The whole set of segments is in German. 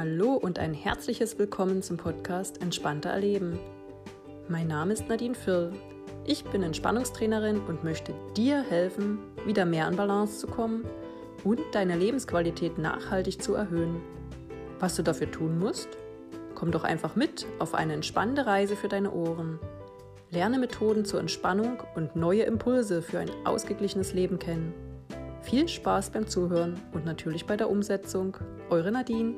Hallo und ein herzliches Willkommen zum Podcast Entspannter Erleben. Mein Name ist Nadine Firl. Ich bin Entspannungstrainerin und möchte dir helfen, wieder mehr an Balance zu kommen und deine Lebensqualität nachhaltig zu erhöhen. Was du dafür tun musst? Komm doch einfach mit auf eine entspannende Reise für deine Ohren. Lerne Methoden zur Entspannung und neue Impulse für ein ausgeglichenes Leben kennen. Viel Spaß beim Zuhören und natürlich bei der Umsetzung. Eure Nadine.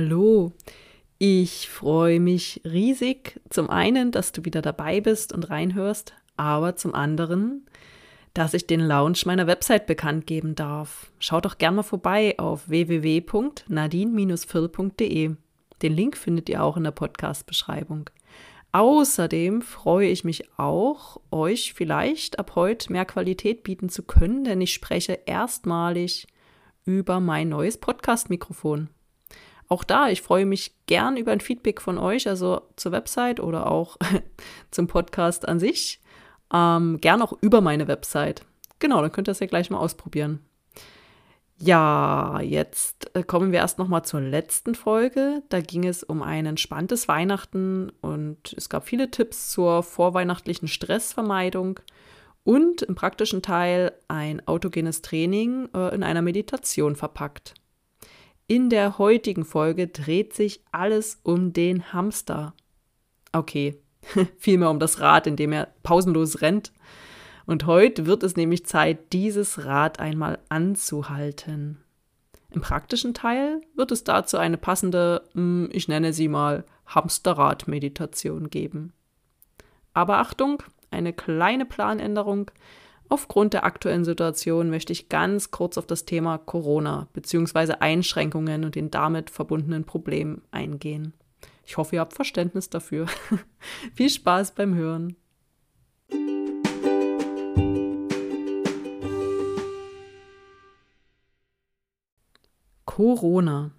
Hallo, ich freue mich riesig zum einen, dass du wieder dabei bist und reinhörst, aber zum anderen, dass ich den Launch meiner Website bekannt geben darf. Schau doch gerne mal vorbei auf www.nadine-phil.de. Den Link findet ihr auch in der Podcast-Beschreibung. Außerdem freue ich mich auch, euch vielleicht ab heute mehr Qualität bieten zu können, denn ich spreche erstmalig über mein neues Podcast-Mikrofon. Auch da, ich freue mich gern über ein Feedback von euch, also zur Website oder auch zum Podcast an sich. Ähm, gern auch über meine Website. Genau, dann könnt ihr das ja gleich mal ausprobieren. Ja, jetzt äh, kommen wir erst noch mal zur letzten Folge. Da ging es um ein entspanntes Weihnachten und es gab viele Tipps zur vorweihnachtlichen Stressvermeidung und im praktischen Teil ein autogenes Training äh, in einer Meditation verpackt. In der heutigen Folge dreht sich alles um den Hamster. Okay, vielmehr um das Rad, in dem er pausenlos rennt. Und heute wird es nämlich Zeit, dieses Rad einmal anzuhalten. Im praktischen Teil wird es dazu eine passende, hm, ich nenne sie mal Hamsterrad-Meditation geben. Aber Achtung, eine kleine Planänderung. Aufgrund der aktuellen Situation möchte ich ganz kurz auf das Thema Corona bzw. Einschränkungen und den damit verbundenen Problemen eingehen. Ich hoffe, ihr habt Verständnis dafür. Viel Spaß beim Hören. Corona.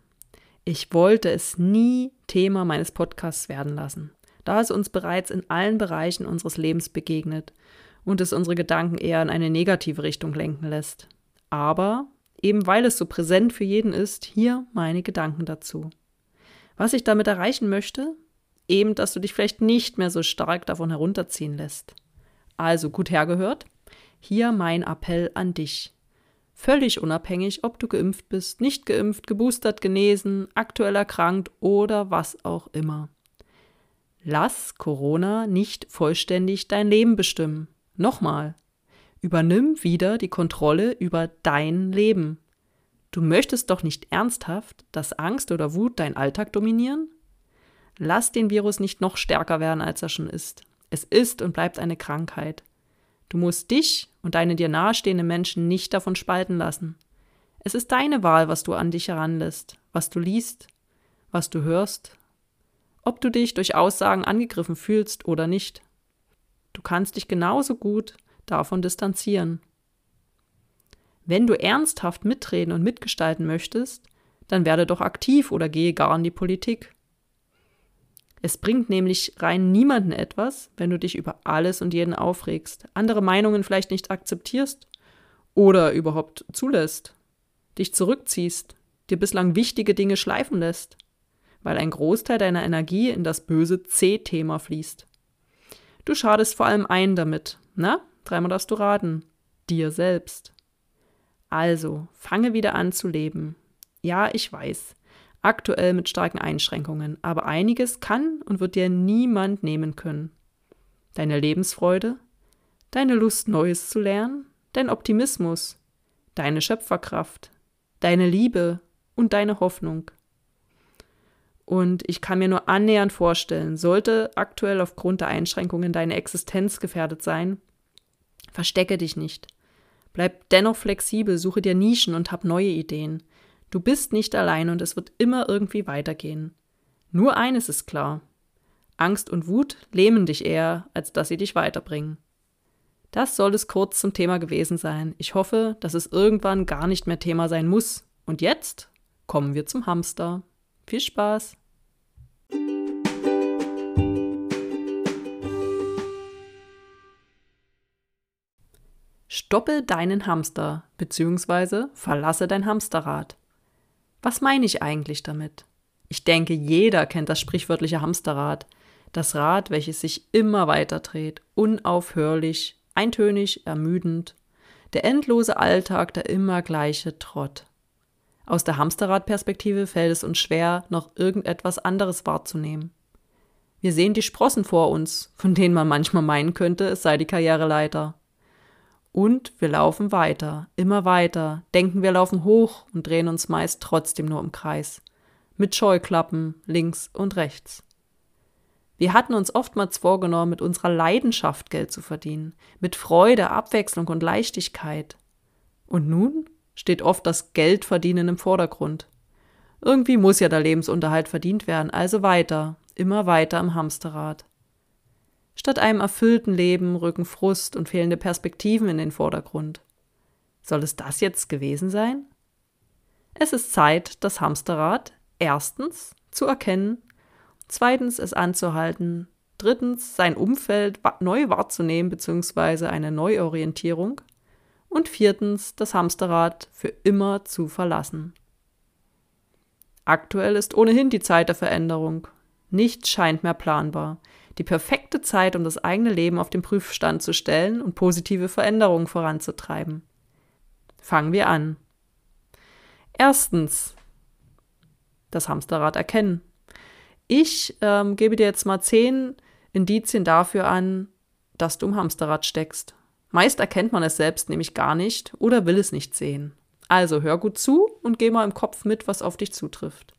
Ich wollte es nie Thema meines Podcasts werden lassen, da es uns bereits in allen Bereichen unseres Lebens begegnet und es unsere Gedanken eher in eine negative Richtung lenken lässt. Aber, eben weil es so präsent für jeden ist, hier meine Gedanken dazu. Was ich damit erreichen möchte? Eben, dass du dich vielleicht nicht mehr so stark davon herunterziehen lässt. Also gut hergehört, hier mein Appell an dich. Völlig unabhängig, ob du geimpft bist, nicht geimpft, geboostert, genesen, aktuell erkrankt oder was auch immer. Lass Corona nicht vollständig dein Leben bestimmen. Nochmal. Übernimm wieder die Kontrolle über dein Leben. Du möchtest doch nicht ernsthaft, dass Angst oder Wut dein Alltag dominieren? Lass den Virus nicht noch stärker werden, als er schon ist. Es ist und bleibt eine Krankheit. Du musst dich und deine dir nahestehenden Menschen nicht davon spalten lassen. Es ist deine Wahl, was du an dich heranlässt, was du liest, was du hörst, ob du dich durch Aussagen angegriffen fühlst oder nicht. Du kannst dich genauso gut davon distanzieren. Wenn du ernsthaft mitreden und mitgestalten möchtest, dann werde doch aktiv oder gehe gar in die Politik. Es bringt nämlich rein niemanden etwas, wenn du dich über alles und jeden aufregst, andere Meinungen vielleicht nicht akzeptierst oder überhaupt zulässt, dich zurückziehst, dir bislang wichtige Dinge schleifen lässt, weil ein Großteil deiner Energie in das böse C-Thema fließt. Du schadest vor allem ein damit, na? Dreimal darfst du raten. Dir selbst. Also, fange wieder an zu leben. Ja, ich weiß aktuell mit starken Einschränkungen, aber einiges kann und wird dir niemand nehmen können. Deine Lebensfreude, deine Lust, Neues zu lernen, dein Optimismus, deine Schöpferkraft, deine Liebe und deine Hoffnung. Und ich kann mir nur annähernd vorstellen, sollte aktuell aufgrund der Einschränkungen deine Existenz gefährdet sein, verstecke dich nicht. Bleib dennoch flexibel, suche dir Nischen und hab neue Ideen. Du bist nicht allein und es wird immer irgendwie weitergehen. Nur eines ist klar. Angst und Wut lähmen dich eher, als dass sie dich weiterbringen. Das soll es kurz zum Thema gewesen sein. Ich hoffe, dass es irgendwann gar nicht mehr Thema sein muss. Und jetzt kommen wir zum Hamster. Viel Spaß! Stoppe deinen Hamster bzw. verlasse dein Hamsterrad. Was meine ich eigentlich damit? Ich denke, jeder kennt das sprichwörtliche Hamsterrad. Das Rad, welches sich immer weiter dreht, unaufhörlich, eintönig, ermüdend. Der endlose Alltag, der immer gleiche Trott. Aus der Hamsterradperspektive fällt es uns schwer, noch irgendetwas anderes wahrzunehmen. Wir sehen die Sprossen vor uns, von denen man manchmal meinen könnte, es sei die Karriereleiter. Und wir laufen weiter, immer weiter, denken wir laufen hoch und drehen uns meist trotzdem nur im Kreis. Mit Scheuklappen links und rechts. Wir hatten uns oftmals vorgenommen, mit unserer Leidenschaft Geld zu verdienen, mit Freude, Abwechslung und Leichtigkeit. Und nun steht oft das Geldverdienen im Vordergrund. Irgendwie muss ja der Lebensunterhalt verdient werden, also weiter, immer weiter im Hamsterrad. Statt einem erfüllten Leben rücken Frust und fehlende Perspektiven in den Vordergrund. Soll es das jetzt gewesen sein? Es ist Zeit, das Hamsterrad erstens zu erkennen, zweitens es anzuhalten, drittens sein Umfeld neu wahrzunehmen bzw. eine Neuorientierung und viertens das Hamsterrad für immer zu verlassen. Aktuell ist ohnehin die Zeit der Veränderung. Nichts scheint mehr planbar die perfekte Zeit, um das eigene Leben auf den Prüfstand zu stellen und positive Veränderungen voranzutreiben. Fangen wir an. Erstens, das Hamsterrad erkennen. Ich ähm, gebe dir jetzt mal zehn Indizien dafür an, dass du im Hamsterrad steckst. Meist erkennt man es selbst nämlich gar nicht oder will es nicht sehen. Also hör gut zu und geh mal im Kopf mit, was auf dich zutrifft.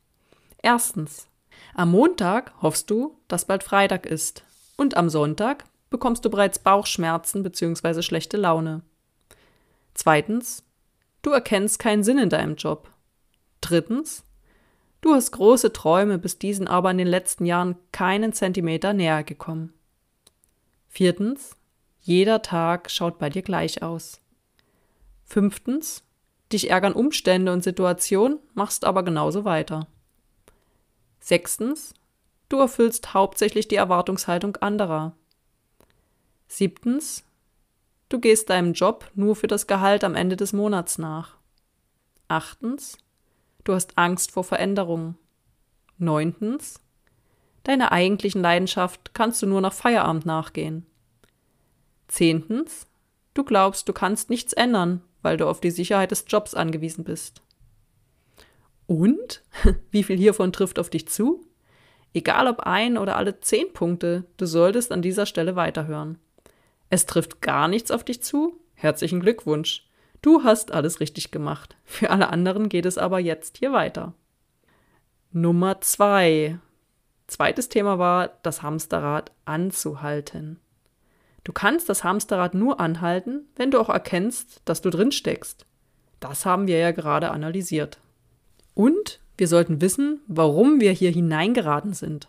Erstens, am Montag hoffst du, dass bald Freitag ist. Und am Sonntag bekommst du bereits Bauchschmerzen bzw. schlechte Laune. Zweitens, du erkennst keinen Sinn in deinem Job. Drittens, du hast große Träume, bist diesen aber in den letzten Jahren keinen Zentimeter näher gekommen. Viertens, jeder Tag schaut bei dir gleich aus. Fünftens, dich ärgern Umstände und Situationen, machst aber genauso weiter. Sechstens, du erfüllst hauptsächlich die Erwartungshaltung anderer. Siebtens, du gehst deinem Job nur für das Gehalt am Ende des Monats nach. Achtens, du hast Angst vor Veränderungen. Neuntens, deiner eigentlichen Leidenschaft kannst du nur nach Feierabend nachgehen. Zehntens, du glaubst, du kannst nichts ändern, weil du auf die Sicherheit des Jobs angewiesen bist. Und? Wie viel hiervon trifft auf dich zu? Egal ob ein oder alle zehn Punkte, du solltest an dieser Stelle weiterhören. Es trifft gar nichts auf dich zu? Herzlichen Glückwunsch. Du hast alles richtig gemacht. Für alle anderen geht es aber jetzt hier weiter. Nummer zwei. Zweites Thema war, das Hamsterrad anzuhalten. Du kannst das Hamsterrad nur anhalten, wenn du auch erkennst, dass du drin steckst. Das haben wir ja gerade analysiert. Und wir sollten wissen, warum wir hier hineingeraten sind.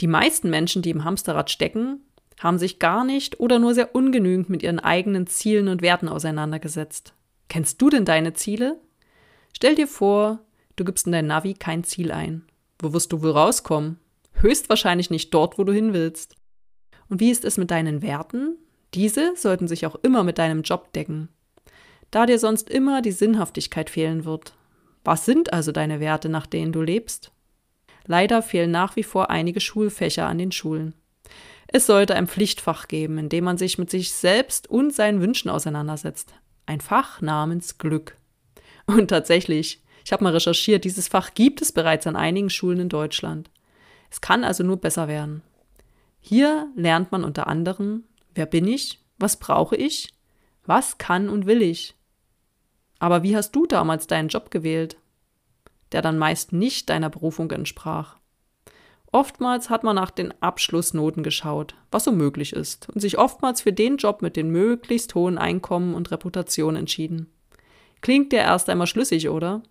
Die meisten Menschen, die im Hamsterrad stecken, haben sich gar nicht oder nur sehr ungenügend mit ihren eigenen Zielen und Werten auseinandergesetzt. Kennst du denn deine Ziele? Stell dir vor, du gibst in dein Navi kein Ziel ein. Wo wirst du wohl rauskommen? Höchstwahrscheinlich nicht dort, wo du hin willst. Und wie ist es mit deinen Werten? Diese sollten sich auch immer mit deinem Job decken. Da dir sonst immer die Sinnhaftigkeit fehlen wird. Was sind also deine Werte, nach denen du lebst? Leider fehlen nach wie vor einige Schulfächer an den Schulen. Es sollte ein Pflichtfach geben, in dem man sich mit sich selbst und seinen Wünschen auseinandersetzt. Ein Fach namens Glück. Und tatsächlich, ich habe mal recherchiert, dieses Fach gibt es bereits an einigen Schulen in Deutschland. Es kann also nur besser werden. Hier lernt man unter anderem, wer bin ich, was brauche ich, was kann und will ich, aber wie hast du damals deinen Job gewählt, der dann meist nicht deiner Berufung entsprach? Oftmals hat man nach den Abschlussnoten geschaut, was so möglich ist, und sich oftmals für den Job mit den möglichst hohen Einkommen und Reputation entschieden. Klingt dir erst einmal schlüssig, oder?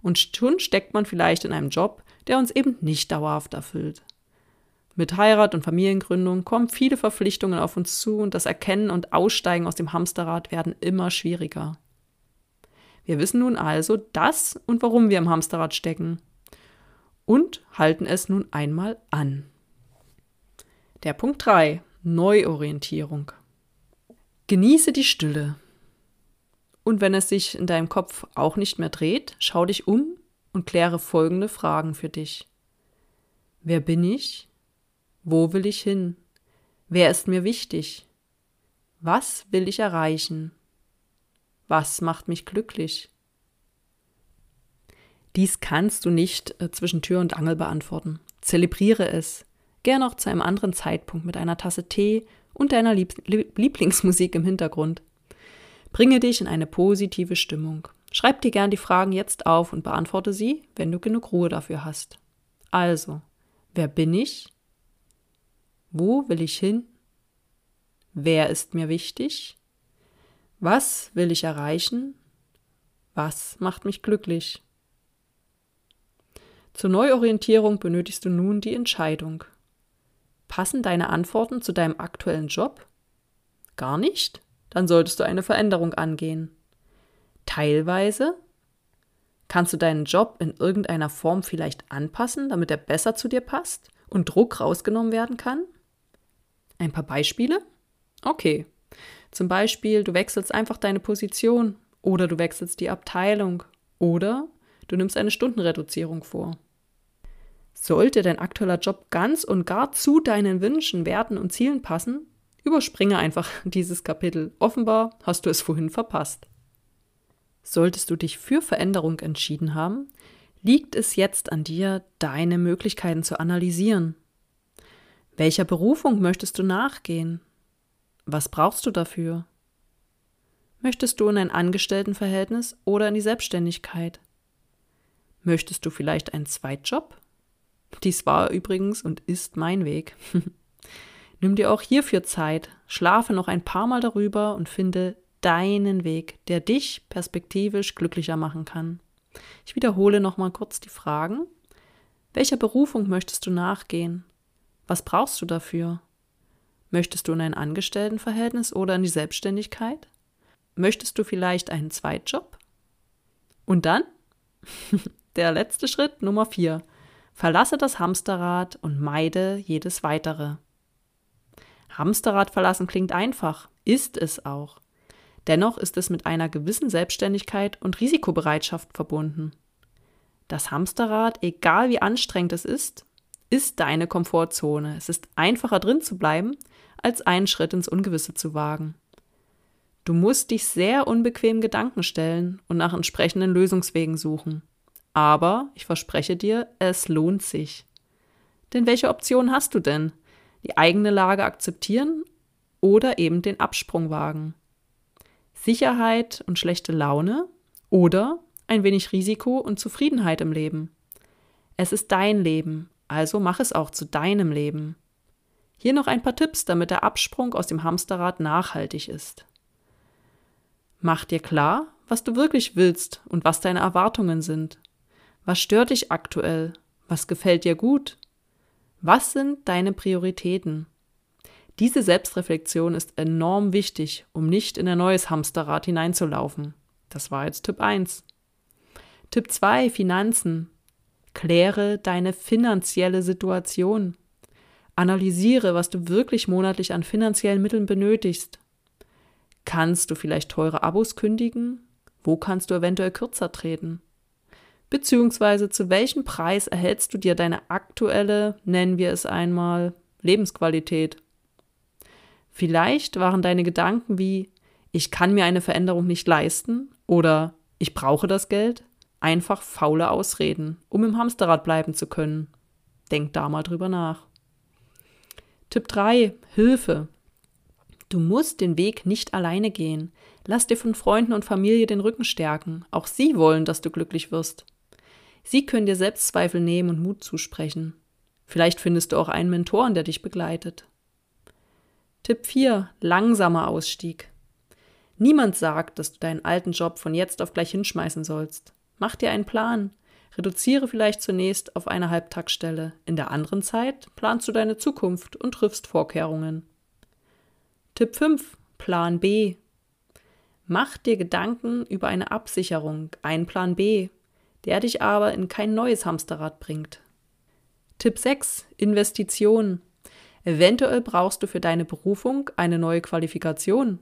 Und schon steckt man vielleicht in einem Job, der uns eben nicht dauerhaft erfüllt. Mit Heirat und Familiengründung kommen viele Verpflichtungen auf uns zu und das Erkennen und Aussteigen aus dem Hamsterrad werden immer schwieriger. Wir wissen nun also, dass und warum wir im Hamsterrad stecken und halten es nun einmal an. Der Punkt 3. Neuorientierung. Genieße die Stille. Und wenn es sich in deinem Kopf auch nicht mehr dreht, schau dich um und kläre folgende Fragen für dich. Wer bin ich? Wo will ich hin? Wer ist mir wichtig? Was will ich erreichen? Was macht mich glücklich? Dies kannst du nicht äh, zwischen Tür und Angel beantworten. Zelebriere es. Gern auch zu einem anderen Zeitpunkt mit einer Tasse Tee und deiner Lieb Lieblingsmusik im Hintergrund. Bringe dich in eine positive Stimmung. Schreib dir gern die Fragen jetzt auf und beantworte sie, wenn du genug Ruhe dafür hast. Also, wer bin ich? Wo will ich hin? Wer ist mir wichtig? Was will ich erreichen? Was macht mich glücklich? Zur Neuorientierung benötigst du nun die Entscheidung. Passen deine Antworten zu deinem aktuellen Job? Gar nicht? Dann solltest du eine Veränderung angehen. Teilweise? Kannst du deinen Job in irgendeiner Form vielleicht anpassen, damit er besser zu dir passt und Druck rausgenommen werden kann? Ein paar Beispiele? Okay. Zum Beispiel, du wechselst einfach deine Position oder du wechselst die Abteilung oder du nimmst eine Stundenreduzierung vor. Sollte dein aktueller Job ganz und gar zu deinen Wünschen, Werten und Zielen passen, überspringe einfach dieses Kapitel. Offenbar hast du es vorhin verpasst. Solltest du dich für Veränderung entschieden haben, liegt es jetzt an dir, deine Möglichkeiten zu analysieren. Welcher Berufung möchtest du nachgehen? Was brauchst du dafür? Möchtest du in ein Angestelltenverhältnis oder in die Selbstständigkeit? Möchtest du vielleicht einen Zweitjob? Dies war übrigens und ist mein Weg. Nimm dir auch hierfür Zeit, schlafe noch ein paar Mal darüber und finde deinen Weg, der dich perspektivisch glücklicher machen kann. Ich wiederhole nochmal kurz die Fragen. Welcher Berufung möchtest du nachgehen? Was brauchst du dafür? Möchtest du in ein Angestelltenverhältnis oder in die Selbstständigkeit? Möchtest du vielleicht einen Zweitjob? Und dann? Der letzte Schritt, Nummer vier. Verlasse das Hamsterrad und meide jedes weitere. Hamsterrad verlassen klingt einfach, ist es auch. Dennoch ist es mit einer gewissen Selbstständigkeit und Risikobereitschaft verbunden. Das Hamsterrad, egal wie anstrengend es ist, ist deine Komfortzone. Es ist einfacher drin zu bleiben, als einen Schritt ins Ungewisse zu wagen. Du musst dich sehr unbequem Gedanken stellen und nach entsprechenden Lösungswegen suchen. Aber ich verspreche dir, es lohnt sich. Denn welche Option hast du denn? Die eigene Lage akzeptieren oder eben den Absprung wagen? Sicherheit und schlechte Laune oder ein wenig Risiko und Zufriedenheit im Leben? Es ist dein Leben, also mach es auch zu deinem Leben. Hier noch ein paar Tipps, damit der Absprung aus dem Hamsterrad nachhaltig ist. Mach dir klar, was du wirklich willst und was deine Erwartungen sind. Was stört dich aktuell? Was gefällt dir gut? Was sind deine Prioritäten? Diese Selbstreflexion ist enorm wichtig, um nicht in ein neues Hamsterrad hineinzulaufen. Das war jetzt Tipp 1. Tipp 2, Finanzen. Kläre deine finanzielle Situation. Analysiere, was du wirklich monatlich an finanziellen Mitteln benötigst. Kannst du vielleicht teure Abos kündigen? Wo kannst du eventuell kürzer treten? Beziehungsweise zu welchem Preis erhältst du dir deine aktuelle, nennen wir es einmal, Lebensqualität? Vielleicht waren deine Gedanken wie, ich kann mir eine Veränderung nicht leisten oder ich brauche das Geld, einfach faule Ausreden, um im Hamsterrad bleiben zu können. Denk da mal drüber nach. Tipp 3. Hilfe. Du musst den Weg nicht alleine gehen. Lass dir von Freunden und Familie den Rücken stärken. Auch sie wollen, dass du glücklich wirst. Sie können dir Selbstzweifel nehmen und Mut zusprechen. Vielleicht findest du auch einen Mentoren, der dich begleitet. Tipp 4. Langsamer Ausstieg. Niemand sagt, dass du deinen alten Job von jetzt auf gleich hinschmeißen sollst. Mach dir einen Plan. Reduziere vielleicht zunächst auf eine Halbtagsstelle. In der anderen Zeit planst du deine Zukunft und triffst Vorkehrungen. Tipp 5. Plan B. Mach dir Gedanken über eine Absicherung, einen Plan B, der dich aber in kein neues Hamsterrad bringt. Tipp 6. Investitionen. Eventuell brauchst du für deine Berufung eine neue Qualifikation.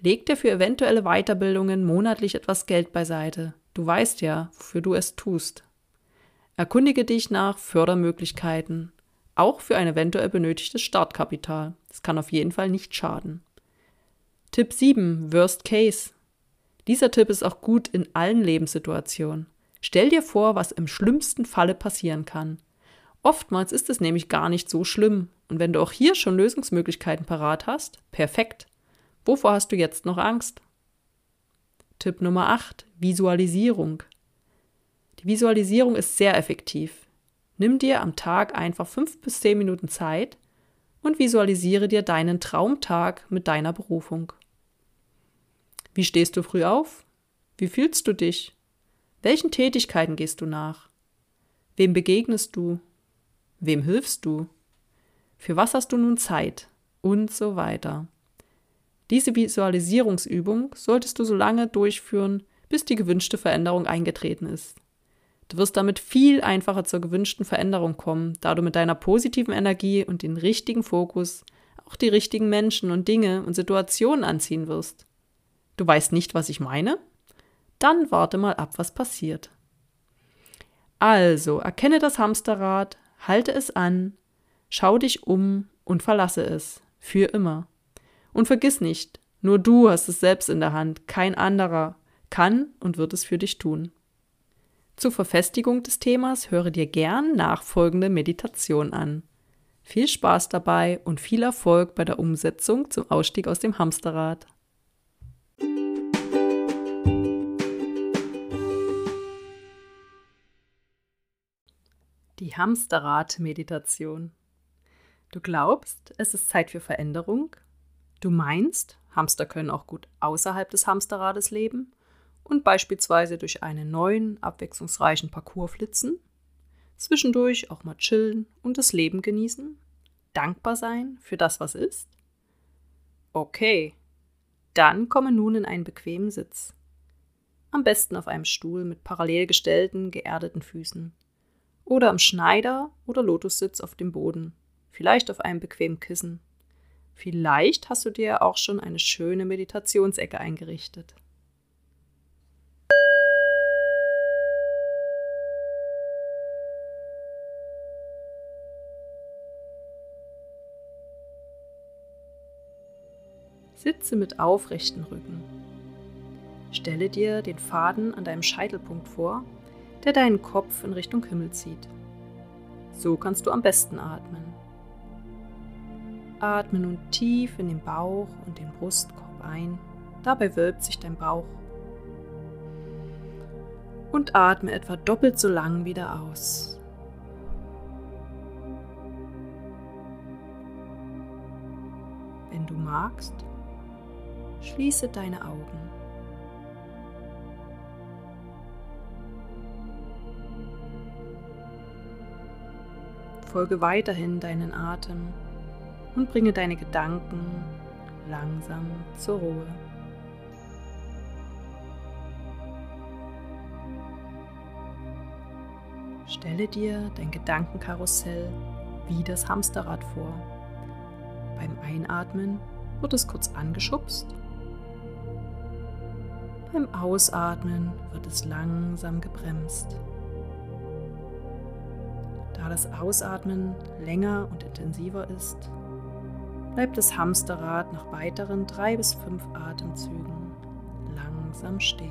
Leg dir für eventuelle Weiterbildungen monatlich etwas Geld beiseite. Du weißt ja, wofür du es tust. Erkundige dich nach Fördermöglichkeiten, auch für ein eventuell benötigtes Startkapital. Das kann auf jeden Fall nicht schaden. Tipp 7. Worst Case. Dieser Tipp ist auch gut in allen Lebenssituationen. Stell dir vor, was im schlimmsten Falle passieren kann. Oftmals ist es nämlich gar nicht so schlimm. Und wenn du auch hier schon Lösungsmöglichkeiten parat hast, perfekt. Wovor hast du jetzt noch Angst? Tipp Nummer 8. Visualisierung. Die Visualisierung ist sehr effektiv. Nimm dir am Tag einfach fünf bis zehn Minuten Zeit und visualisiere dir deinen Traumtag mit deiner Berufung. Wie stehst du früh auf? Wie fühlst du dich? Welchen Tätigkeiten gehst du nach? Wem begegnest du? Wem hilfst du? Für was hast du nun Zeit? Und so weiter. Diese Visualisierungsübung solltest du so lange durchführen, bis die gewünschte Veränderung eingetreten ist. Du wirst damit viel einfacher zur gewünschten Veränderung kommen, da du mit deiner positiven Energie und dem richtigen Fokus auch die richtigen Menschen und Dinge und Situationen anziehen wirst. Du weißt nicht, was ich meine? Dann warte mal ab, was passiert. Also, erkenne das Hamsterrad, halte es an, schau dich um und verlasse es. Für immer. Und vergiss nicht, nur du hast es selbst in der Hand, kein anderer kann und wird es für dich tun. Zur Verfestigung des Themas höre dir gern nachfolgende Meditation an. Viel Spaß dabei und viel Erfolg bei der Umsetzung zum Ausstieg aus dem Hamsterrad. Die Hamsterrad-Meditation. Du glaubst, es ist Zeit für Veränderung? Du meinst, Hamster können auch gut außerhalb des Hamsterrades leben und beispielsweise durch einen neuen, abwechslungsreichen Parcours flitzen? Zwischendurch auch mal chillen und das Leben genießen? Dankbar sein für das, was ist? Okay, dann komme nun in einen bequemen Sitz. Am besten auf einem Stuhl mit parallel gestellten, geerdeten Füßen. Oder am Schneider- oder Lotussitz auf dem Boden. Vielleicht auf einem bequemen Kissen Vielleicht hast du dir auch schon eine schöne Meditationsecke eingerichtet. Sitze mit aufrechten Rücken. Stelle dir den Faden an deinem Scheitelpunkt vor, der deinen Kopf in Richtung Himmel zieht. So kannst du am besten atmen. Atme nun tief in den Bauch und den Brustkorb ein. Dabei wölbt sich dein Bauch. Und atme etwa doppelt so lang wieder aus. Wenn du magst, schließe deine Augen. Folge weiterhin deinen Atem und bringe deine Gedanken langsam zur Ruhe. Stelle dir dein Gedankenkarussell wie das Hamsterrad vor. Beim Einatmen wird es kurz angeschubst. Beim Ausatmen wird es langsam gebremst. Da das Ausatmen länger und intensiver ist, bleibt das Hamsterrad nach weiteren drei bis fünf Atemzügen langsam stehen.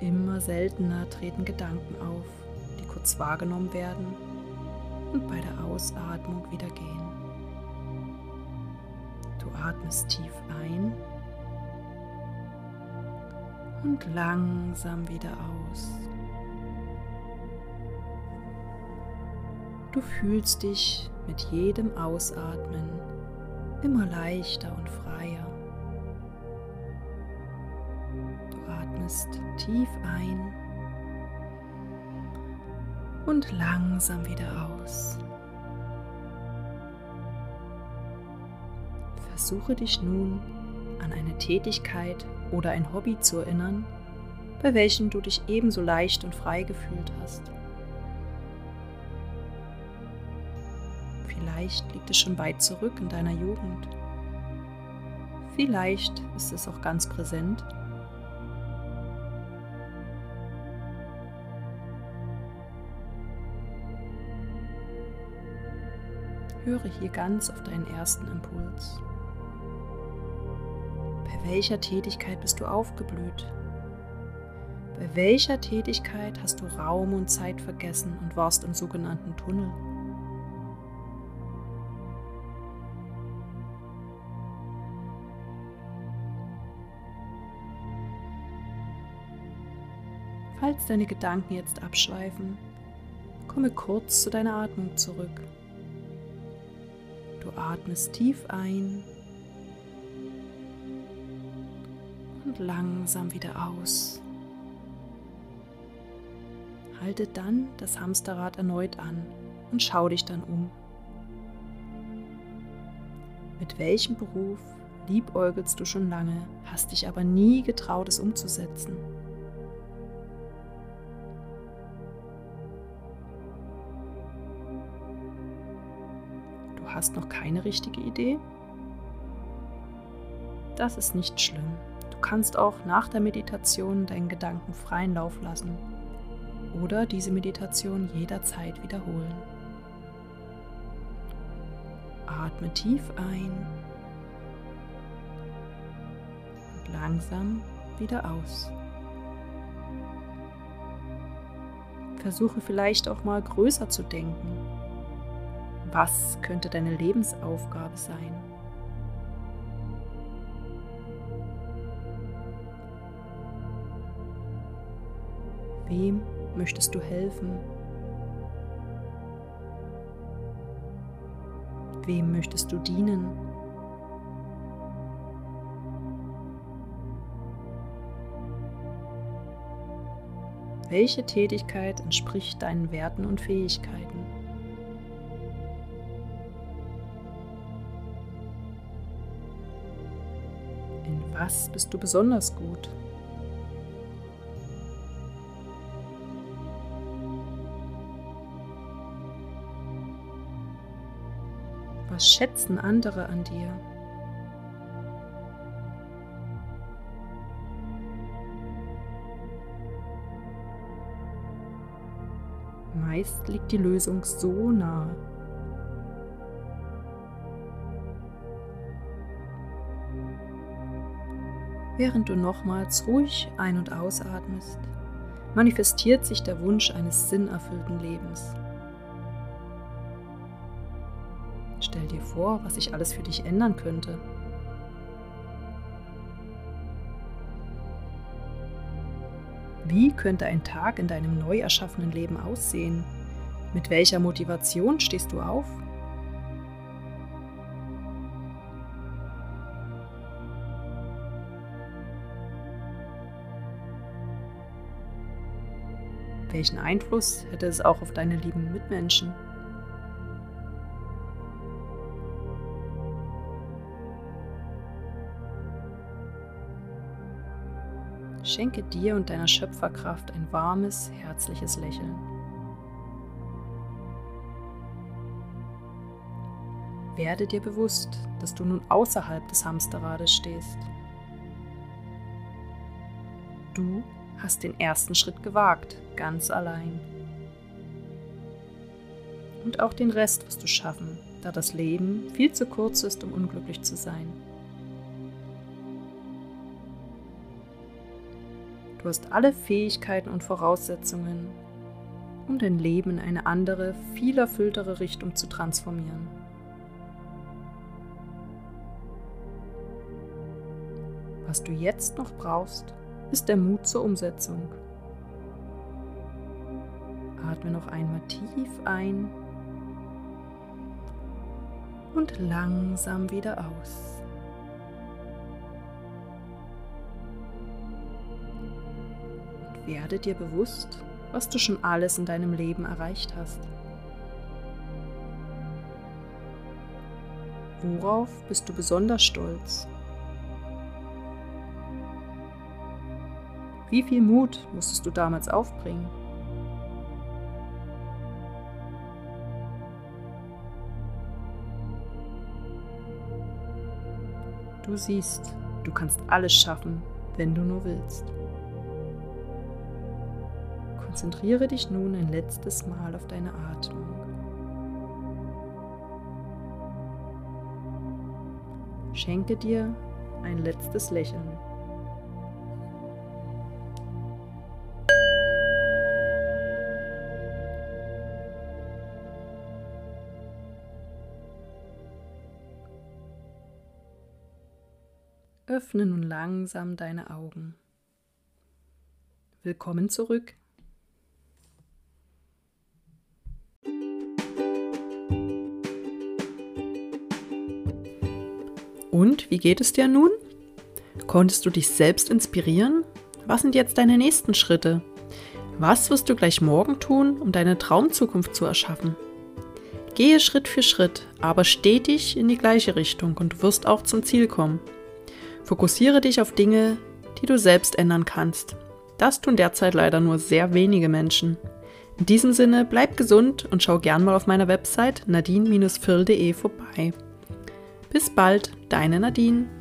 Immer seltener treten Gedanken auf, die kurz wahrgenommen werden und bei der Ausatmung wieder gehen. Atmest tief ein und langsam wieder aus. Du fühlst dich mit jedem Ausatmen immer leichter und freier. Du atmest tief ein und langsam wieder aus. Versuche dich nun an eine Tätigkeit oder ein Hobby zu erinnern, bei welchem du dich ebenso leicht und frei gefühlt hast. Vielleicht liegt es schon weit zurück in deiner Jugend. Vielleicht ist es auch ganz präsent. Höre hier ganz auf deinen ersten Impuls. Bei welcher Tätigkeit bist du aufgeblüht? Bei welcher Tätigkeit hast du Raum und Zeit vergessen und warst im sogenannten Tunnel? Falls deine Gedanken jetzt abschweifen, komme kurz zu deiner Atmung zurück. Du atmest tief ein und langsam wieder aus. Halte dann das Hamsterrad erneut an und schau dich dann um. Mit welchem Beruf liebäugelst du schon lange, hast dich aber nie getraut, es umzusetzen? Du hast noch keine richtige Idee? Das ist nicht schlimm. Du kannst auch nach der Meditation deinen Gedanken freien Lauf lassen oder diese Meditation jederzeit wiederholen. Atme tief ein und langsam wieder aus. Versuche vielleicht auch mal größer zu denken. Was könnte deine Lebensaufgabe sein? Wem möchtest du helfen? Wem möchtest du dienen? Welche Tätigkeit entspricht deinen Werten und Fähigkeiten? In was bist du besonders gut? Was schätzen andere an dir? Meist liegt die Lösung so nahe. Während du nochmals ruhig ein- und ausatmest, manifestiert sich der Wunsch eines sinnerfüllten Lebens. Dir vor, was sich alles für dich ändern könnte. Wie könnte ein Tag in deinem neu erschaffenen Leben aussehen? Mit welcher Motivation stehst du auf? Welchen Einfluss hätte es auch auf deine lieben Mitmenschen? Schenke dir und deiner Schöpferkraft ein warmes, herzliches Lächeln. Werde dir bewusst, dass du nun außerhalb des Hamsterrades stehst. Du hast den ersten Schritt gewagt, ganz allein. Und auch den Rest wirst du schaffen, da das Leben viel zu kurz ist, um unglücklich zu sein. Du hast alle Fähigkeiten und Voraussetzungen, um dein Leben in eine andere, viel erfülltere Richtung zu transformieren. Was du jetzt noch brauchst, ist der Mut zur Umsetzung. Atme noch einmal tief ein und langsam wieder aus. Werde dir bewusst, was du schon alles in deinem Leben erreicht hast. Worauf bist du besonders stolz? Wie viel Mut musstest du damals aufbringen? Du siehst, du kannst alles schaffen, wenn du nur willst. Konzentriere dich nun ein letztes Mal auf deine Atmung. Schenke dir ein letztes Lächeln. Öffne nun langsam deine Augen. Willkommen zurück. Und wie geht es dir nun? Konntest du dich selbst inspirieren? Was sind jetzt deine nächsten Schritte? Was wirst du gleich morgen tun, um deine Traumzukunft zu erschaffen? Gehe Schritt für Schritt, aber stetig in die gleiche Richtung und du wirst auch zum Ziel kommen. Fokussiere dich auf Dinge, die du selbst ändern kannst. Das tun derzeit leider nur sehr wenige Menschen. In diesem Sinne, bleib gesund und schau gern mal auf meiner Website nadine-firl.de vorbei. Bis bald, deine Nadine.